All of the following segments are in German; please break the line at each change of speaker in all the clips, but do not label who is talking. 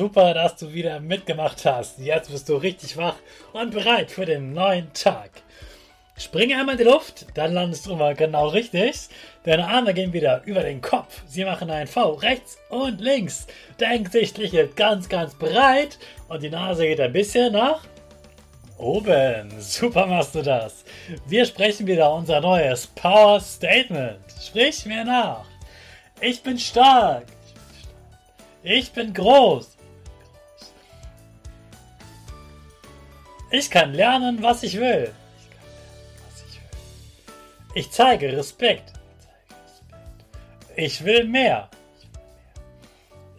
Super, dass du wieder mitgemacht hast. Jetzt bist du richtig wach und bereit für den neuen Tag. Springe einmal in die Luft, dann landest du mal genau richtig. Deine Arme gehen wieder über den Kopf. Sie machen ein V rechts und links. Dein Gesicht liegt ganz, ganz breit und die Nase geht ein bisschen nach oben. Super machst du das. Wir sprechen wieder unser neues Power Statement. Sprich mir nach. Ich bin stark. Ich bin groß. Ich kann lernen, was ich will. Ich zeige Respekt. Ich will mehr.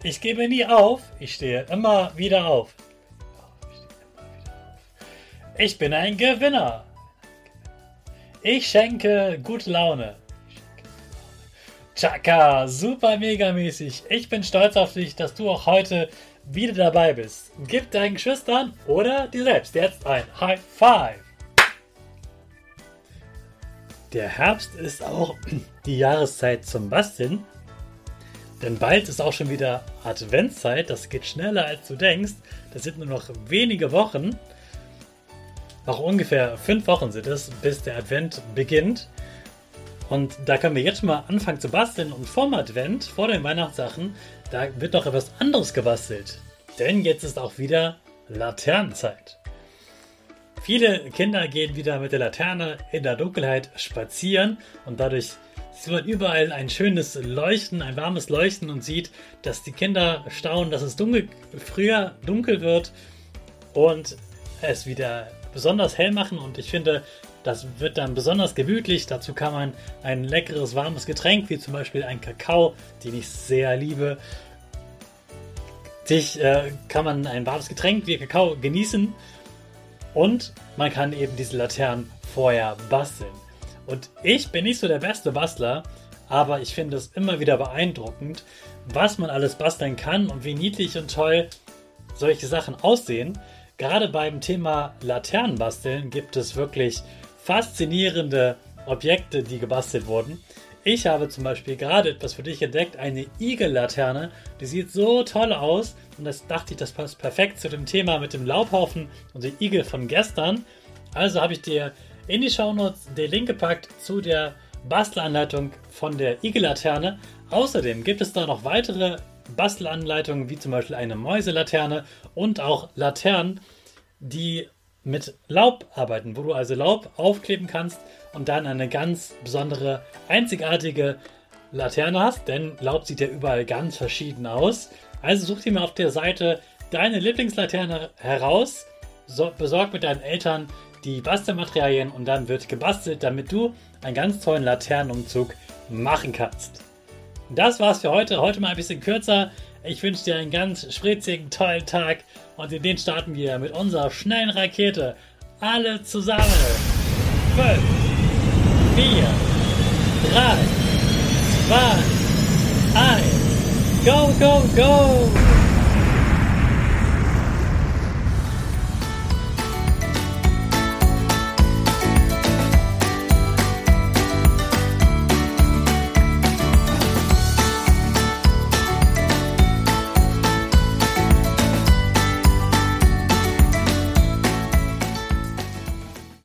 Ich gebe nie auf. Ich stehe immer wieder auf. Ich bin ein Gewinner. Ich schenke gute Laune. Chaka, super mega mäßig. Ich bin stolz auf dich, dass du auch heute wieder dabei bist. Gib deinen Geschwistern oder dir selbst jetzt ein High Five. Der Herbst ist auch die Jahreszeit zum Basteln. Denn bald ist auch schon wieder Adventszeit. Das geht schneller als du denkst. Das sind nur noch wenige Wochen. Noch ungefähr fünf Wochen sind es, bis der Advent beginnt. Und da können wir jetzt mal anfangen zu basteln und vorm Advent, vor den Weihnachtssachen, da wird noch etwas anderes gebastelt. Denn jetzt ist auch wieder Laternenzeit. Viele Kinder gehen wieder mit der Laterne in der Dunkelheit spazieren und dadurch sieht man überall ein schönes Leuchten, ein warmes Leuchten und sieht, dass die Kinder staunen, dass es dunkel, früher dunkel wird und es wieder besonders hell machen und ich finde, das wird dann besonders gemütlich. Dazu kann man ein leckeres, warmes Getränk, wie zum Beispiel ein Kakao, den ich sehr liebe. Sich äh, kann man ein warmes Getränk wie Kakao genießen und man kann eben diese Laternen vorher basteln. Und ich bin nicht so der beste Bastler, aber ich finde es immer wieder beeindruckend, was man alles basteln kann und wie niedlich und toll solche Sachen aussehen. Gerade beim Thema Laternenbasteln gibt es wirklich faszinierende Objekte, die gebastelt wurden. Ich habe zum Beispiel gerade etwas für dich entdeckt, eine Igellaterne. Die sieht so toll aus und das dachte ich, das passt perfekt zu dem Thema mit dem Laubhaufen und der Igel von gestern. Also habe ich dir in die Shownotes den Link gepackt zu der Bastelanleitung von der Igellaterne. Außerdem gibt es da noch weitere Bastelanleitungen, wie zum Beispiel eine Mäuselaterne und auch Laternen, die mit Laub arbeiten, wo du also Laub aufkleben kannst und dann eine ganz besondere, einzigartige Laterne hast, denn Laub sieht ja überall ganz verschieden aus. Also such dir mal auf der Seite deine Lieblingslaterne heraus, so, besorg mit deinen Eltern die Bastelmaterialien und dann wird gebastelt, damit du einen ganz tollen Laternenumzug machen kannst. Das war's für heute. Heute mal ein bisschen kürzer. Ich wünsche dir einen ganz spritzigen, tollen Tag und in den starten wir mit unserer schnellen Rakete. Alle zusammen. 5, 4, 3, 2, 1. Go, go, go!